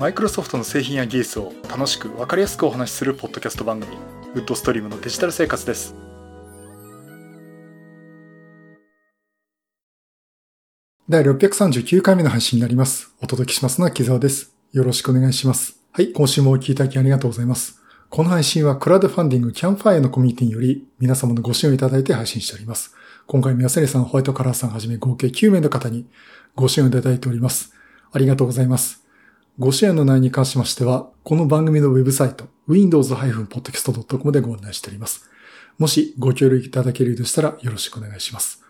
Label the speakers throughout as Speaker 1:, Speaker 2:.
Speaker 1: マイクロソフトの製品や技術を楽しく分かりやすくお話しするポッドキャスト番組ウッドストリームのデジタル生活です
Speaker 2: 第639回目の配信になります。お届けしますのは木澤です。よろしくお願いします。はい、今週もお聞きいただきありがとうございます。この配信はクラウドファンディングキャンファイアのコミュニティにより皆様のご支援をいただいて配信しております。今回も安根さん、ホワイトカラーさんはじめ合計9名の方にご支援をいただいております。ありがとうございます。ご支援の内容に関しましては、この番組のウェブサイト、windows-podcast.com でご案内しております。もしご協力いただけるようでしたらよろしくお願いします。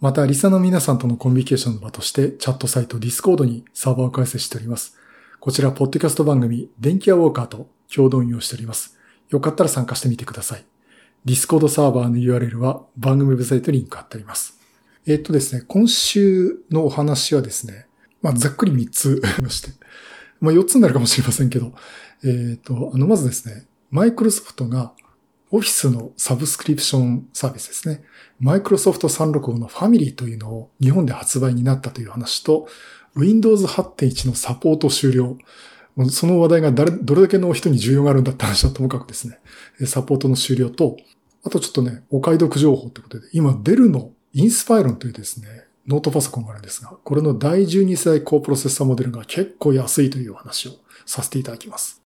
Speaker 2: また、リサの皆さんとのコミュニケーションの場として、チャットサイト Discord にサーバーを開設しております。こちら、ポッドキャスト番組、電気屋ウォーカーと共同運用しております。よかったら参加してみてください。Discord サーバーの URL は番組ウェブサイトにリンク貼ってあります。えっとですね、今週のお話はですね、まあ、ざっくり3つありまして、まあ、4つになるかもしれませんけど、えっと、あの、まずですね、マイクロソフトがオフィスのサブスクリプションサービスですね。マイクロソフト365のファミリーというのを日本で発売になったという話と、Windows 8.1のサポート終了。その話題が誰どれだけの人に重要があるんだって話はともかくですね、サポートの終了と、あとちょっとね、お買い得情報ということで、今デルのインスパイロンというですね、ノートパソコンがあるんですが、これの第12世代高プロセッサーモデルが結構安いという話をさせていただきます。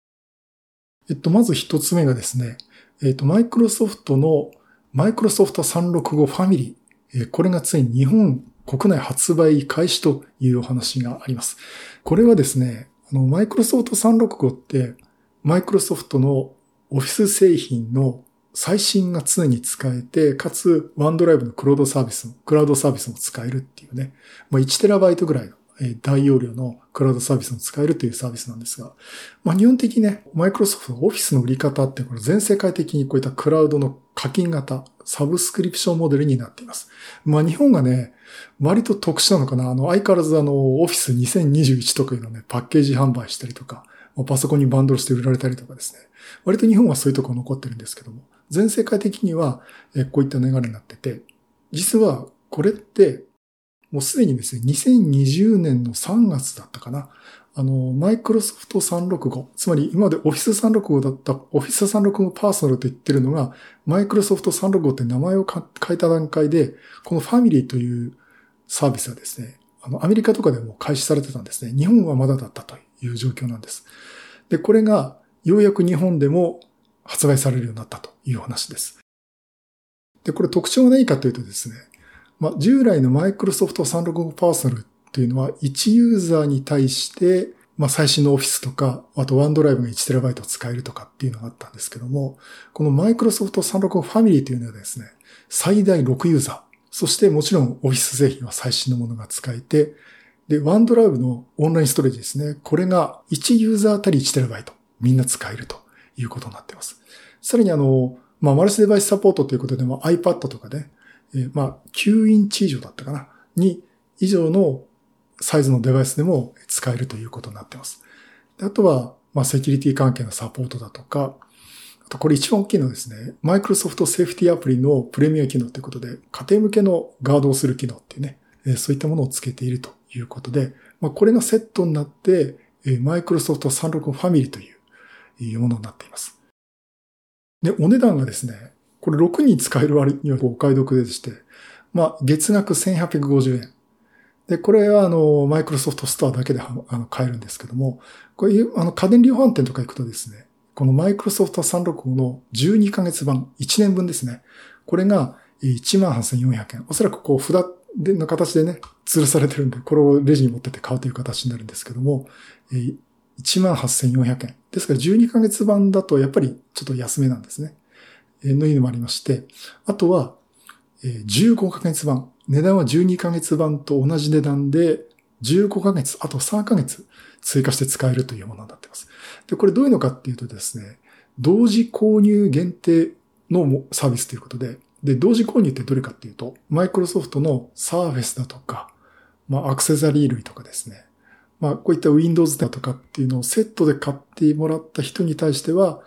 Speaker 2: えっと、まず一つ目がですね、えっと、マイクロソフトのマイクロソフト365ファミリー、これがついに日本国内発売開始というお話があります。これはですね、あの、マイクロソフト365って、マイクロソフトのオフィス製品の最新が常に使えて、かつ、ワンドライブのクラウドサービスも、クラウドサービスも使えるっていうね、まあ、1TB ぐらいの大容量のクラウドサービスも使えるというサービスなんですが、まあ、日本的にね、マイクロソフトのオフィスの売り方ってこれ全世界的にこういったクラウドの課金型、サブスクリプションモデルになっています。まあ日本がね、割と特殊なのかな。あの、相変わらずあの、オフィス2021とかいうのね、パッケージ販売したりとか、パソコンにバンドルして売られたりとかですね。割と日本はそういうとこ残ってるんですけども、全世界的にはこういった流れになってて、実はこれって、もうすでにですね、2020年の3月だったかな。あの、マイクロソフト365、つまり今まで Office 365だった Office 365パーソナルと言ってるのが、マイクロソフト365って名前を変えた段階で、このファミリーというサービスはですね、あの、アメリカとかでも開始されてたんですね。日本はまだだったという状況なんです。で、これがようやく日本でも発売されるようになったという話です。で、これ特徴が何かというとですね、まあ、従来のマイクロソフト365パーソナルっていうのは、1ユーザーに対して、まあ、最新のオフィスとか、あとワンドライブが 1TB 使えるとかっていうのがあったんですけども、このマイクロソフト365ファミリーというのはですね、最大6ユーザー、そしてもちろんオフィス製品は最新のものが使えて、で、ワンドライブのオンラインストレージですね。これが1ユーザーあたり 1TB みんな使えるということになっています。さらにあの、まあ、マルチデバイスサポートということで、ま、iPad とかね、えー、まあ、9インチ以上だったかな、に以上のサイズのデバイスでも使えるということになっています。であとは、まあ、セキュリティ関係のサポートだとか、あとこれ一番大きいのはですね、マイクロソフトセーフティアプリのプレミア機能ということで、家庭向けのガードをする機能っていうね、え、そういったものをつけているということで、まあ、これがセットになって、えー、マイクロソフト365ファミリーといういうものになっています。で、お値段がですね、これ6人使える割にはお買い得でして、まあ、月額1850円。で、これはあの、マイクロソフトストアだけであの買えるんですけども、これ、あの、家電量販店とか行くとですね、このマイクロソフト365の12ヶ月版、1年分ですね。これが18,400円。おそらくこう、札の形でね、吊るされてるんで、これをレジに持ってて買うという形になるんですけども、18,400円。ですから12ヶ月版だとやっぱりちょっと安めなんですね。のいうのもありまして、あとは、15ヶ月版。値段は12ヶ月版と同じ値段で、15ヶ月、あと3ヶ月追加して使えるというものになっています。で、これどういうのかっていうとですね、同時購入限定のサービスということで、で、同時購入ってどれかっていうと、マイクロソフトのサーフェスだとか、まあ、アクセサリー類とかですね。まあ、こういった Windows だとかっていうのをセットで買ってもらった人に対しては、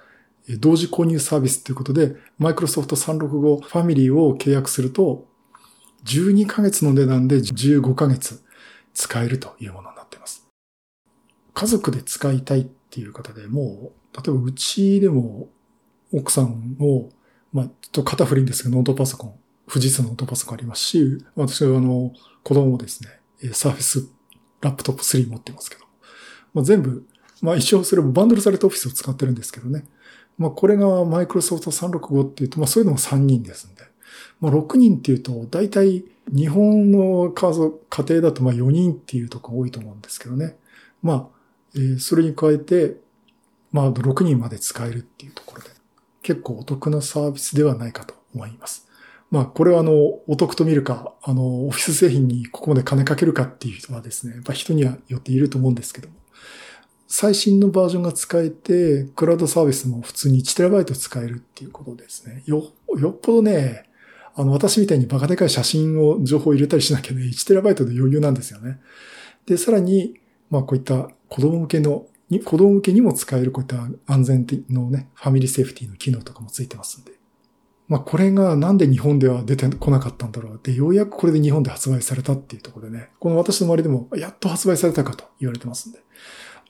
Speaker 2: 同時購入サービスということで、Microsoft 365ファミリーを契約すると、12ヶ月の値段で15ヶ月使えるというものになっています。家族で使いたいっていう方でもう、例えばうちでも奥さんを、まあ、ちょっと肩振りんですけど、ノートパソコン、富士通のノートパソコンありますし、私はあの、子供もですね、サーフェスラップトップ3持ってますけど、まあ、全部、まあ一応それもバンドルされたオフィスを使ってるんですけどね。まあこれがマイクロソフト365っていうと、まあそういうのも3人ですんで。まあ6人っていうと、大体日本の家族、家庭だとまあ4人っていうとこ多いと思うんですけどね。まあ、えー、それに加えて、まあ6人まで使えるっていうところで、結構お得なサービスではないかと思います。まあ、これはあの、お得と見るか、あの、オフィス製品にここまで金かけるかっていう人はですね、やっぱ人にはよっていると思うんですけども、最新のバージョンが使えて、クラウドサービスも普通に 1TB 使えるっていうことですね。よ、よっぽどね、あの、私みたいにバカでかい写真を、情報を入れたりしなきゃね、1TB で余裕なんですよね。で、さらに、まあこういった子供向けの、子供向けにも使えるこういった安全のね、ファミリーセーフティの機能とかもついてますんで。まあこれがなんで日本では出てこなかったんだろう。で、ようやくこれで日本で発売されたっていうところでね、この私の周りでもやっと発売されたかと言われてますんで。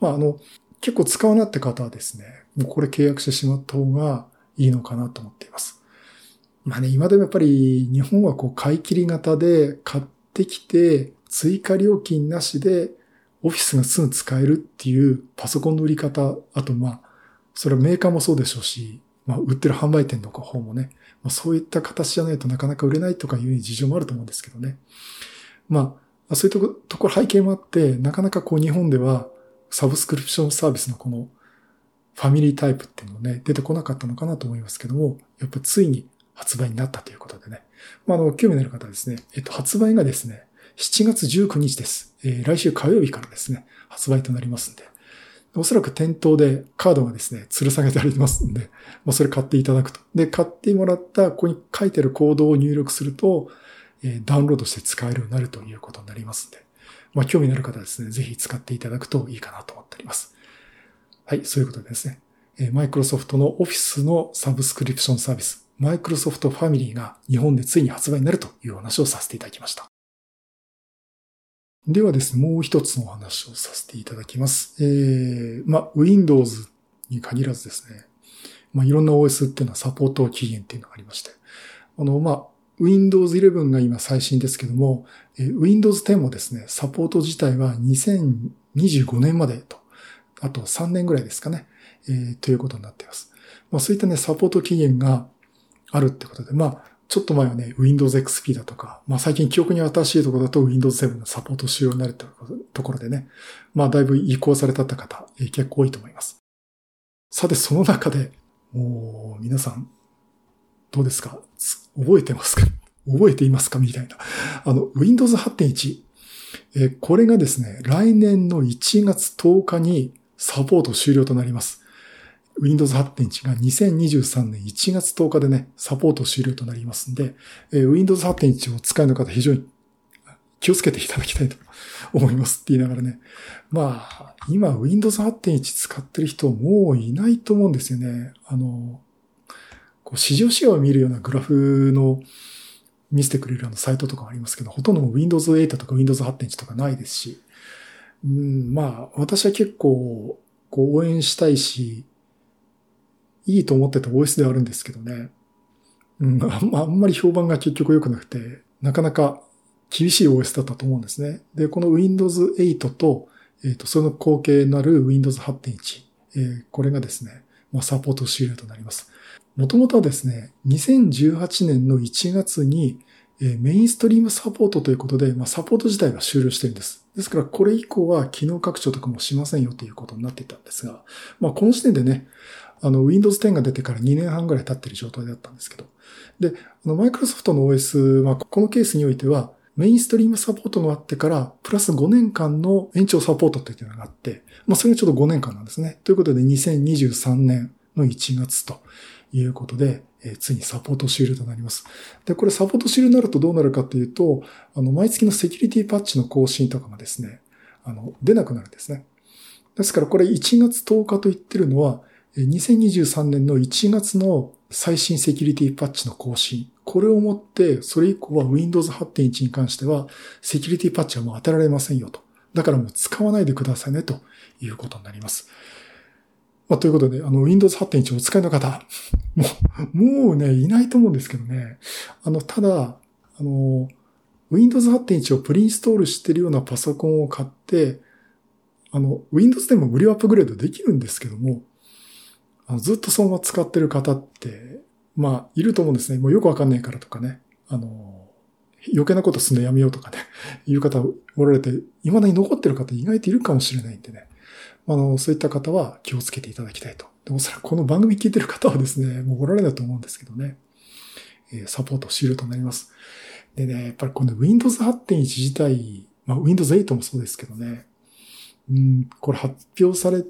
Speaker 2: まああの、結構使うなって方はですね、もうこれ契約してしまった方がいいのかなと思っています。まあね、今でもやっぱり日本はこう買い切り型で買ってきて追加料金なしでオフィスがすぐ使えるっていうパソコンの売り方、あとまあ、それはメーカーもそうでしょうし、まあ、売ってる販売店の方もね、まあ、そういった形じゃないとなかなか売れないとかいう事情もあると思うんですけどね。まあ、そういうところ背景もあって、なかなかこう日本ではサブスクリプションサービスのこのファミリータイプっていうのね、出てこなかったのかなと思いますけども、やっぱついに発売になったということでね。まあ、あの、興味のある方はですね、えっと、発売がですね、7月19日です。えー、来週火曜日からですね、発売となりますんで、おそらく店頭でカードがですね、吊る下げてありますんで、まあ、それ買っていただくと。で、買ってもらったここに書いてるコードを入力すると、え、ダウンロードして使えるようになるということになりますんで、まあ、興味のある方はですね、ぜひ使っていただくといいかなと思っております。はい、そういうことでですね、マイクロソフトのオフィスのサブスクリプションサービス、マイクロソフトファミリーが日本でついに発売になるというお話をさせていただきました。ではですね、もう一つのお話をさせていただきます。えー、まあ、Windows に限らずですね、まあ、いろんな OS っていうのはサポート期限っていうのがありまして、あの、まあ、Windows 11が今最新ですけども、えー、Windows 10もですね、サポート自体は2025年までと、あと3年ぐらいですかね、えー、ということになっています。まあ、そういったね、サポート期限があるってことで、まあ、ちょっと前はね、Windows XP だとか、まあ最近記憶に新しいところだと Windows 7のサポート仕様になるところでね、まあだいぶ移行されたって方、結構多いと思います。さて、その中で、もう皆さん、どうですか？覚えてますか？覚えていますか？みたいな。あの、Windows 8.1。えこれがですね、来年の1月10日にサポート終了となります。Windows 8.1が2023年1月10日でね、サポート終了となりますんで、えー、Windows 8.1を使いの方非常に気をつけていただきたいと思いますって言いながらね。まあ、今 Windows 8.1使ってる人もういないと思うんですよね。あの、こう市場仕様を見るようなグラフの見せてくれるようなサイトとかありますけど、ほとんど Windows 8とか Windows 8.1とかないですし、うん、まあ、私は結構、こう応援したいし、いいと思ってた OS ではあるんですけどね。うん、あんまり評判が結局良くなくて、なかなか厳しい OS だったと思うんですね。で、この Windows 8と、えっ、ー、と、その後継なる Windows 8.1、えー、これがですね、まあ、サポート終了となります。もともとはですね、2018年の1月に、えー、メインストリームサポートということで、まあ、サポート自体が終了してるんです。ですから、これ以降は機能拡張とかもしませんよということになっていたんですが、まあ、この時点でね、あの、Windows 10が出てから2年半ぐらい経ってる状態だったんですけど。で、あの、Microsoft の OS は、このケースにおいては、メインストリームサポートがあってから、プラス5年間の延長サポートというのがあって、まあ、それがちょっと5年間なんですね。ということで、2023年の1月ということで、えー、ついにサポート終了となります。で、これサポート終了になるとどうなるかというと、あの、毎月のセキュリティパッチの更新とかがですね、あの、出なくなるんですね。ですからこれ1月10日と言ってるのは、2023年の1月の最新セキュリティパッチの更新。これをもって、それ以降は Windows 8.1に関しては、セキュリティパッチはもう当てられませんよと。だからもう使わないでくださいねということになります。まあ、ということで、あの、Windows 8.1をお使いの方、もう、もうね、いないと思うんですけどね。あの、ただ、あの、Windows 8.1をプリインストールしてるようなパソコンを買って、あの、Windows でも無料アップグレードできるんですけども、ずっとそのまま使ってる方って、まあ、いると思うんですね。もうよくわかんないからとかね。あの、余計なことすんのやめようとかね、いう方おられて、未だに残ってる方意外といるかもしれないんでね。あの、そういった方は気をつけていただきたいと。でもそれこの番組聞いてる方はですね、もうおられないと思うんですけどね。えサポートシールとなります。でね、やっぱりこの Windows 8.1自体、まあ Windows 8もそうですけどね、うん、これ発表されて、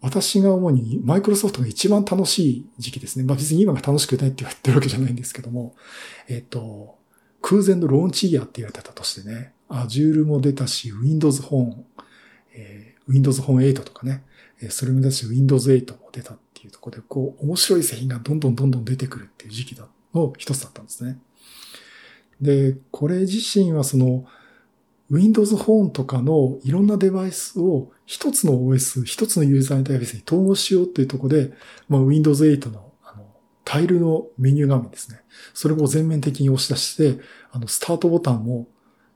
Speaker 2: 私が主にマイクロソフトが一番楽しい時期ですね。まあ別に今が楽しくないって言ってるわけじゃないんですけども、えっ、と、空前のローンチイヤーって言われてたとしてね、Azure も出たし、Windows Phone、えー、Windows Phone 8とかね、それも出たし、Windows 8も出たっていうところで、こう、面白い製品がどんどんどんどん出てくるっていう時期だの一つだったんですね。で、これ自身はその、Windows Phone とかのいろんなデバイスを一つの OS、一つのユーザーインターフェースに統合しようっていうところで、まあ、Windows 8のあのタイルのメニュー画面ですね。それを全面的に押し出して、あの、スタートボタンも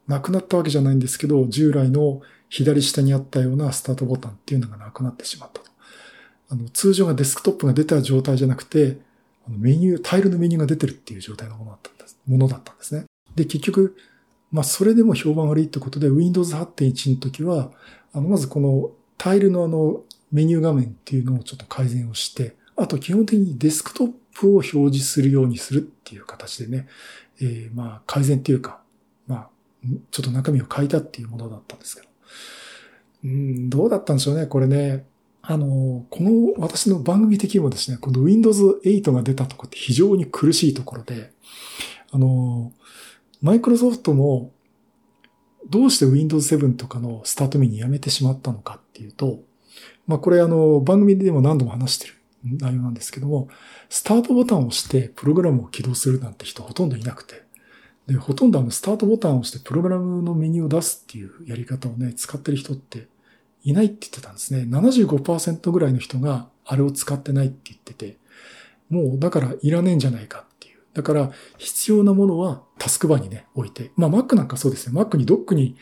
Speaker 2: なくなったわけじゃないんですけど、従来の左下にあったようなスタートボタンっていうのがなくなってしまったと。あの、通常がデスクトップが出た状態じゃなくて、あのメニュー、タイルのメニューが出てるっていう状態のものだったんです。ものだったんですね。で、結局、まあ、それでも評判悪いってことで、Windows 8.1の時は、あの、まずこのタイルのあの、メニュー画面っていうのをちょっと改善をして、あと基本的にデスクトップを表示するようにするっていう形でね、えー、まあ、改善っていうか、まあ、ちょっと中身を変えたっていうものだったんですけど。うん、どうだったんでしょうね、これね。あの、この私の番組的にもですね、この Windows 8が出たとこって非常に苦しいところで、あの、マイクロソフトもどうして Windows 7とかのスタートメニューやめてしまったのかっていうと、まあこれあの番組でも何度も話してる内容なんですけども、スタートボタンを押してプログラムを起動するなんて人ほとんどいなくて、で、ほとんどあのスタートボタンを押してプログラムのメニューを出すっていうやり方をね、使ってる人っていないって言ってたんですね。75%ぐらいの人があれを使ってないって言ってて、もうだからいらねえんじゃないかだから、必要なものはタスクバーにね、置いて。まあ、Mac なんかそうですね。Mac にドックに、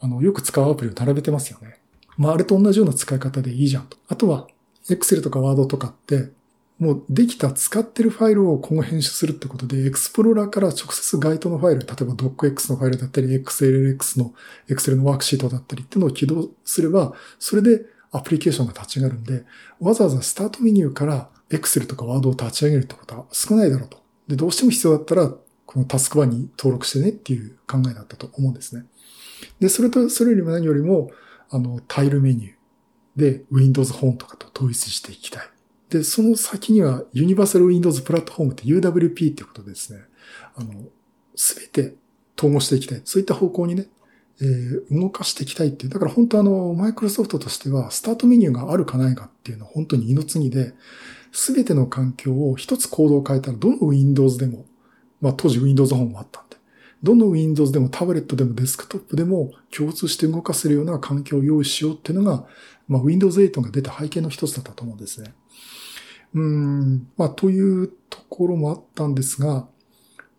Speaker 2: あの、よく使うアプリを並べてますよね。まあ、あれと同じような使い方でいいじゃんと。あとは、Excel とか Word とかって、もうできた使ってるファイルを今後編集するってことで、エクスプローラーから直接該当のファイル、例えば DocX のファイルだったり、XLX の Excel のワークシートだったりっていうのを起動すれば、それでアプリケーションが立ち上がるんで、わざわざスタートメニューから Excel とか Word を立ち上げるってことは少ないだろうと。で、どうしても必要だったら、このタスクバーに登録してねっていう考えだったと思うんですね。で、それと、それよりも何よりも、あの、タイルメニューで Windows 本とかと統一していきたい。で、その先には Universal Windows プラットフォームって UWP ってことでですね、あの、すべて統合していきたい。そういった方向にね、えー、動かしていきたいっていう。だから本当あの、マイクロソフトとしては、スタートメニューがあるかないかっていうのは本当に二の次で、すべての環境を一つコードを変えたら、どの Windows でも、まあ当時 Windows 本もあったんで、どの Windows でもタブレットでもデスクトップでも共通して動かせるような環境を用意しようっていうのが、まあ Windows 8が出た背景の一つだったと思うんですね。うん、まあというところもあったんですが、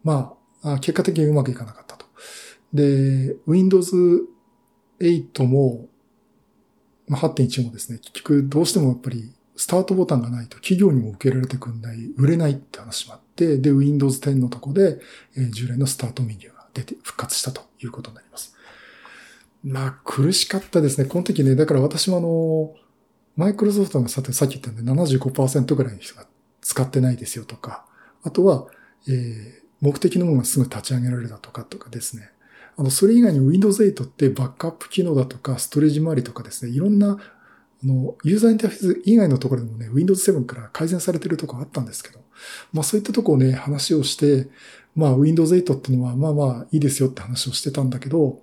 Speaker 2: まあ、結果的にうまくいかなかったと。で、Windows 8も、まあ、8.1もですね、結局どうしてもやっぱりスタートボタンがないと企業にも受けられてくんない、売れないって話もあって、で、Windows 10のとこで、えー、従来のスタートメニューが出て、復活したということになります。まあ、苦しかったですね。この時ね、だから私もあの、マイクロソフトがさて、さっき言ったんで75%ぐらいの人が使ってないですよとか、あとは、えー、目的のものがすぐ立ち上げられたとかとかですね。あの、それ以外に Windows 8ってバックアップ機能だとか、ストレージ周りとかですね、いろんなあの、ユーザーインターフェース以外のところでもね、Windows 7から改善されてるとこあったんですけど、まあそういったとこをね、話をして、まあ Windows 8っていうのはまあまあいいですよって話をしてたんだけど、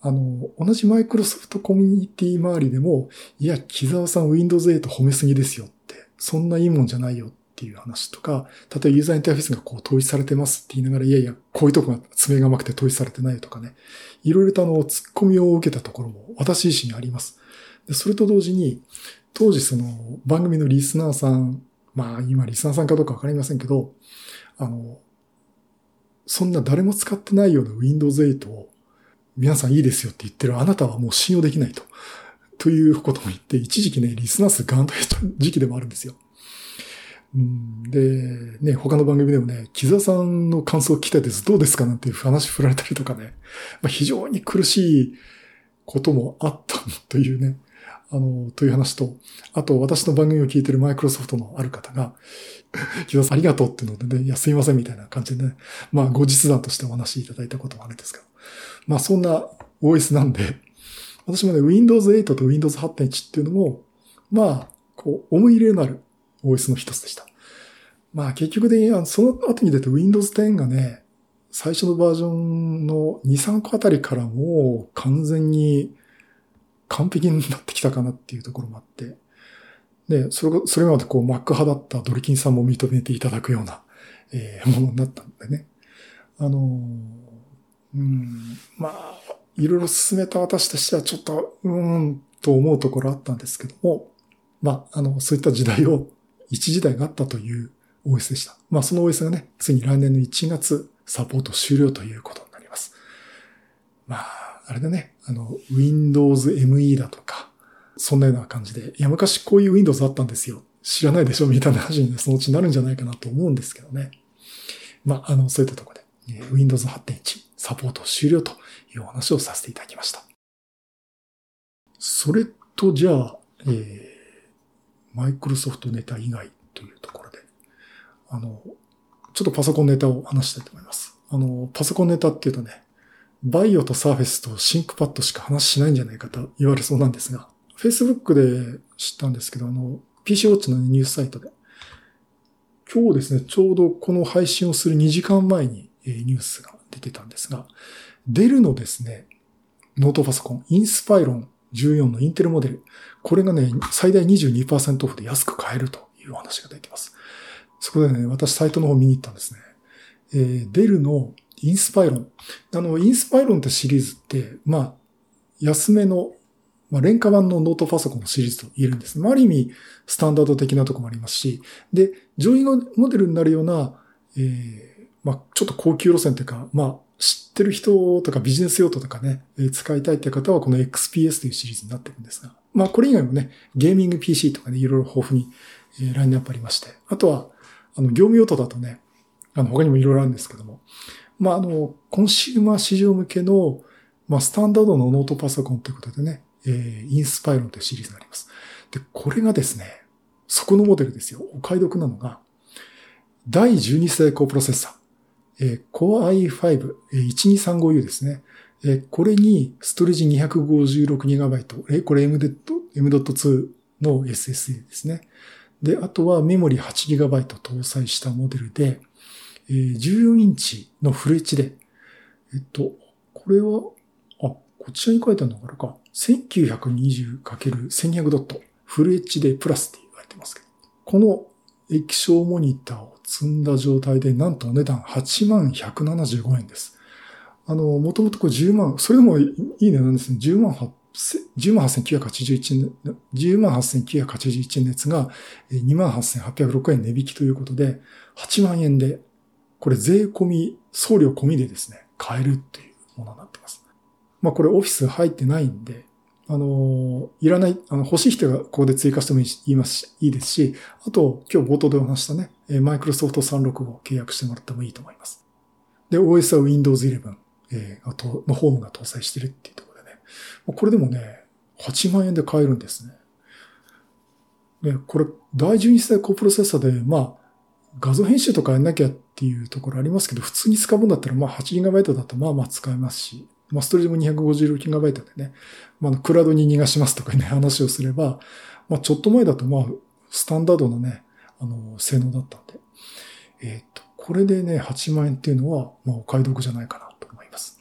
Speaker 2: あの、同じマイクロソフトコミュニティ周りでも、いや、木沢さん Windows 8褒めすぎですよって、そんないいもんじゃないよっていう話とか、例えばユーザーインターフェースがこう統一されてますって言いながら、いやいや、こういうとこが爪が甘くて統一されてないとかね、いろいろとあの、突っ込みを受けたところも私自身あります。でそれと同時に、当時その番組のリスナーさん、まあ今リスナーさんかどうかわかりませんけど、あの、そんな誰も使ってないような Windows 8を皆さんいいですよって言ってるあなたはもう信用できないと。ということも言って、一時期ね、リスナー数ガンと減った時期でもあるんですよ。で、ね、他の番組でもね、木澤さんの感想を聞きたいです。どうですかなんていう話振られたりとかね、まあ、非常に苦しいこともあったというね、あの、という話と、あと私の番組を聞いてるマイクロソフトのある方が、木田さんありがとうっていうのでね、いや、すいませんみたいな感じでね、まあ、後日談としてお話しいただいたこともあるんですけど、まあ、そんな OS なんで、私もね、Windows 8と Windows 8.1っていうのも、まあ、こう、思い入れのある OS の一つでした。まあ、結局で、その後に出て Windows 10がね、最初のバージョンの2、3個あたりからもう完全に完璧になってきたかなっていうところもあって、で、それそれまでこう Mac 派だったドリキンさんも認めていただくような、えー、ものになったんでね。あのうん、まあ、いろいろ進めた私としてはちょっと、うーん、と思うところあったんですけども、まあ、あの、そういった時代を、一時代があったという OS でした。まあ、その OS がね、ついに来年の1月、サポート終了ということになります。まあ、あれだね、あの、Windows ME だとか、そんなような感じで、いや、昔こういう Windows あったんですよ。知らないでしょみたいな話に、ね、そのうちになるんじゃないかなと思うんですけどね。まあ、あの、そういったところで、Windows 8.1サポート終了というお話をさせていただきました。それと、じゃあ、えー、マイクロソフトネタ以外というところで、あの、ちょっとパソコンネタを話したいと思います。あの、パソコンネタっていうとね、バイオとサーフェスとシンクパッドしか話しないんじゃないかと言われそうなんですが、Facebook で知ったんですけど、あの、PC ウォッチのニュースサイトで、今日ですね、ちょうどこの配信をする2時間前にニュースが出てたんですが、デルのですね、ノートパソコン、インスパイロン14のインテルモデル、これがね、最大22%オフで安く買えるという話が出てます。そこでね、私サイトの方見に行ったんですね。えー、デルのインスパイロン。あの、インスパイロンってシリーズって、まあ、安めの、まあ、廉価版のノートパソコンのシリーズと言えるんです。まあ、ある意味、スタンダード的なとこもありますし、で、上位のモデルになるような、えー、まあ、ちょっと高級路線というか、まあ、知ってる人とかビジネス用途とかね、使いたいって方はこの XPS というシリーズになってるんですが、まあこれ以外もね、ゲーミング PC とかね、いろいろ豊富にラインナップありまして、あとは、あの、業務用途だとね、あの、他にもいろいろあるんですけども、まああの、コンシューマー市場向けの、まあスタンダードのノートパソコンということでね、えー、インスパイロンというシリーズがあります。で、これがですね、そこのモデルですよ。お買い得なのが、第12世代高プロセッサー。えー、Core i5、えー、1235U ですね。えー、これにストレージ 256GB、えー、これ M.2 の SSD ですね。で、あとはメモリ 8GB 搭載したモデルで、えー、14インチのフル HD。えっと、これは、あ、こちらに書いてあるのかなか。1920×1200 ドット。フル HD プラスって言われてますけど。この液晶モニターを積んだ状態で、なんとお値段8万175円です。あの、もともとこれ10万、それでもいい値段ですね。10万8 10万8981円、10万8981円のやつが2万8806円値引きということで、8万円で、これ税込み、送料込みでですね、買えるっていうものになってます。まあこれオフィス入ってないんで、あの、いらない、あの、欲しい人がここで追加してもいいますし、いいですし、あと、今日冒頭でお話したね、マイクロソフト365を契約してもらってもいいと思います。で、OS は Windows 11、えー、のホームが搭載してるっていうところでね。これでもね、8万円で買えるんですね。で、これ、第12世代高プロセッサーで、まあ、画像編集とかやんなきゃっていうところありますけど、普通に使うんだったら、まあ 8GB だとまあまあ使えますし、まあ、ストレージも 256GB でね、まあ、クラウドに逃がしますとかね、話をすれば、まあ、ちょっと前だと、まあ、スタンダードのね、あの、性能だったんで、えっ、と、これでね、8万円っていうのは、まあ、お買い得じゃないかなと思います。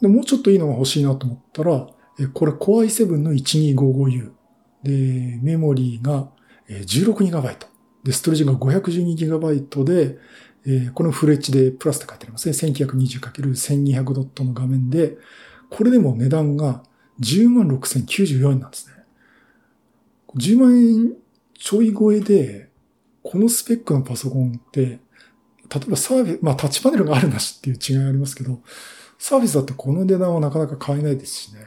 Speaker 2: で、もうちょっといいのが欲しいなと思ったら、これ Core i7 の 1255U。で、メモリーが 16GB。で、ストレージが 512GB で、えー、このフル HD プラスって書いてありますね。1920×1200 ドットの画面で、これでも値段が106,094円なんですね。10万円ちょい超えで、このスペックのパソコンって、例えばサービス、まあタッチパネルがあるなしっていう違いがありますけど、サービスだってこの値段はなかなか買えないですしね。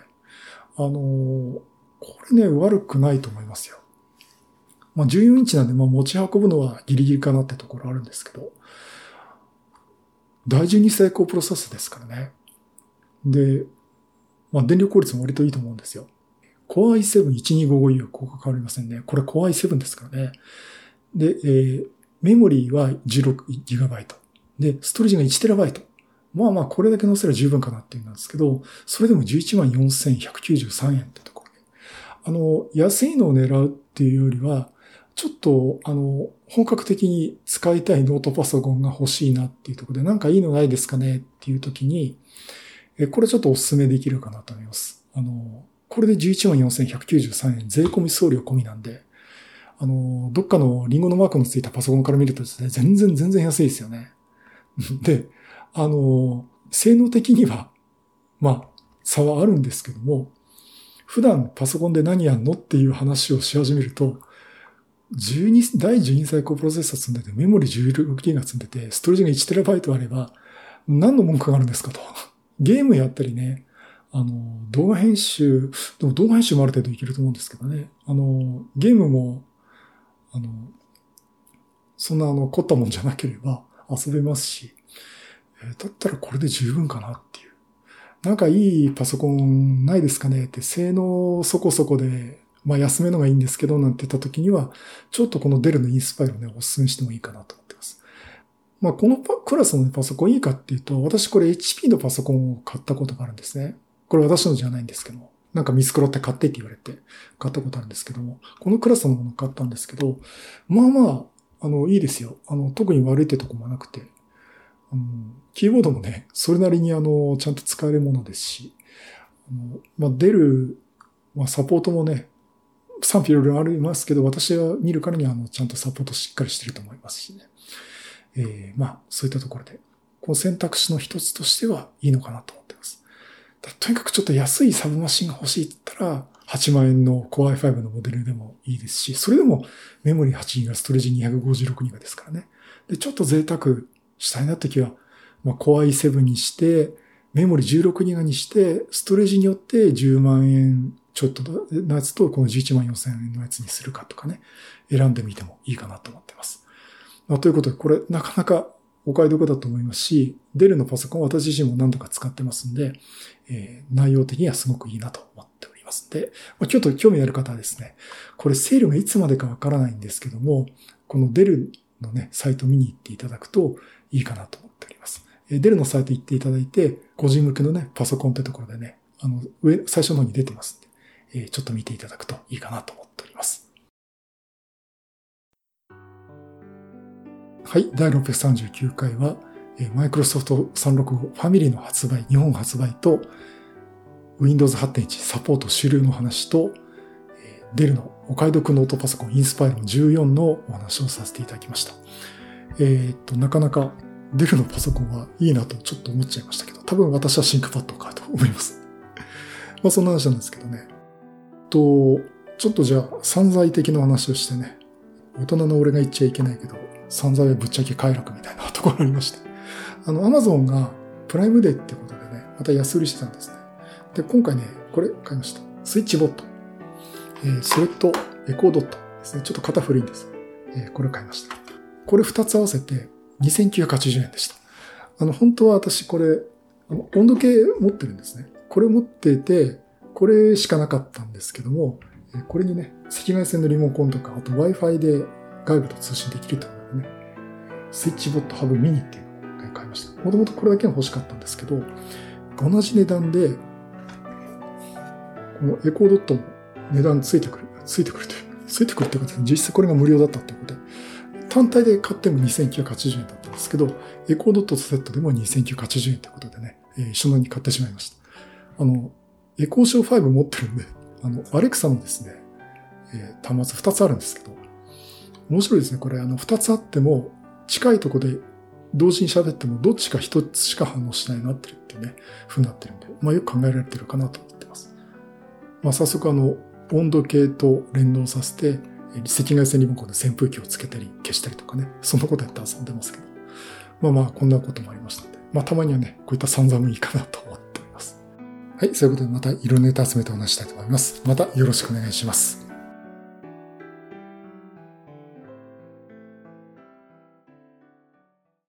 Speaker 2: あのー、これね、悪くないと思いますよ。まあ14インチなんで、まあ持ち運ぶのはギリギリかなってところあるんですけど、大12成功プロセスですからね。で、まあ電力効率も割といいと思うんですよ。Core i7-1255U はここ変わりませんね。これ Core i7 ですからね。で、えー、メモリーは 16GB。で、ストレージが 1TB。まあまあ、これだけ載せれば十分かなっていうんですけど、それでも114,193円ってところで。あの、安いのを狙うっていうよりは、ちょっと、あの、本格的に使いたいノートパソコンが欲しいなっていうところで、なんかいいのないですかねっていう時に、え、これちょっとお勧めできるかなと思います。あの、これで114,193円、税込み送料込みなんで、あの、どっかのリンゴのマークのついたパソコンから見るとですね、全然全然安いですよね。で、あの、性能的には、まあ、差はあるんですけども、普段パソコンで何やんのっていう話をし始めると、12、第12最高プロセッサー積んでて、メモリ 16GB 積んでて、ストレージが 1TB あれば、何の文句があるんですかと。ゲームやったりね、あの、動画編集、でも動画編集もある程度いけると思うんですけどね。あの、ゲームも、あの、そんなあの、凝ったもんじゃなければ遊べますし、えだったらこれで十分かなっていう。なんかいいパソコンないですかねって、性能そこそこで、まあ安めのがいいんですけど、なんて言った時には、ちょっとこのデルのインスパイルをね、お勧めしてもいいかなと思ってます。まあこのクラスのパソコンいいかっていうと、私これ HP のパソコンを買ったことがあるんですね。これ私のじゃないんですけども。なんか見繕って買ってって言われて買ったことあるんですけども、このクラスのものを買ったんですけど、まあまあ、あの、いいですよ。あの、特に悪いってとこもなくて、あの、キーボードもね、それなりにあの、ちゃんと使えるものですし、あの、まあ、出る、まあ、サポートもね、賛否いろいろありますけど、私が見るからには、あの、ちゃんとサポートしっかりしてると思いますしね。えー、まあ、そういったところで、この選択肢の一つとしてはいいのかなと思ってます。とにかくちょっと安いサブマシンが欲しいって言ったら、8万円の Core i5 のモデルでもいいですし、それでもメモリ8ギガ、ストレージ256ギガですからね。で、ちょっと贅沢したいなって時は、まあ、Core i7 にして、メモリ16ギガにして、ストレージによって10万円ちょっとのやつとこの11万4000円のやつにするかとかね、選んでみてもいいかなと思ってます。まあ、ということで、これなかなかお買い得だと思いますし、デルのパソコン私自身も何度か使ってますんで、えー、内容的にはすごくいいなと思っておりますで、まあ、ちょっと興味ある方はですね、これセールがいつまでかわからないんですけども、このデルのね、サイト見に行っていただくといいかなと思っております。えー、デルのサイト行っていただいて、個人向けのね、パソコンってところでね、あの、上、最初の方に出てます、え、ちょっと見ていただくといいかなと思っております。はい、第639回は、マイクロソフト365 Family の発売、日本発売と、Windows 8.1サポート主流の話と、 Dellのお買い得ノートパソコン Inspiron 14のお話をさせていただきました。えー、っと、なかなか Dellのパソコンはいいなとちょっと思っちゃいましたけど、多分私は ThinkPad を買うと思います。まあそんな話なんですけどね。と、ちょっとじゃあ散財的な話をしてね、大人の俺が言っちゃいけないけど、散財はぶっちゃけ快楽みたいなところありまして。あの、アマゾンがプライムデーってことでね、また安売りしてたんですね。で、今回ね、これ買いました。スイッチボット。えー、スレッドエコードットですね。ちょっと肩古いんです。えー、これ買いました。これ二つ合わせて2980円でした。あの、本当は私これ、温度計持ってるんですね。これ持ってて、これしかなかったんですけども、これにね、赤外線のリモコンとか、あと Wi-Fi で外部と通信できるというね、スイッチボットハブミニっていうのを買いました。もともとこれだけが欲しかったんですけど、同じ値段で、このエコードットも値段ついてくる、ついてくるという、ついてくるっていうか、実質これが無料だったってことで、単体で買っても2980円だったんですけど、エコードットセットでも2980円ということでね、えー、一緒に買ってしまいました。あの、エコーショー5持ってるんで、あの、アレクサのですね、えー、端末2つあるんですけど、面白いですね。これ、あの、二つあっても、近いとこで同時に喋っても、どっちか一つしか反応しないなってるっていうね、風になってるんで、まあよく考えられてるかなと思ってます。まあ早速あの、温度計と連動させて、赤外線リモコンで扇風機をつけたり消したりとかね、そんなことやって遊んでますけど。まあまあ、こんなこともありましたので、まあたまにはね、こういった散々もいいかなと思って。はい、そういうことでまたいろんなネタ集めてお話したいと思います。またよろしくお願いします。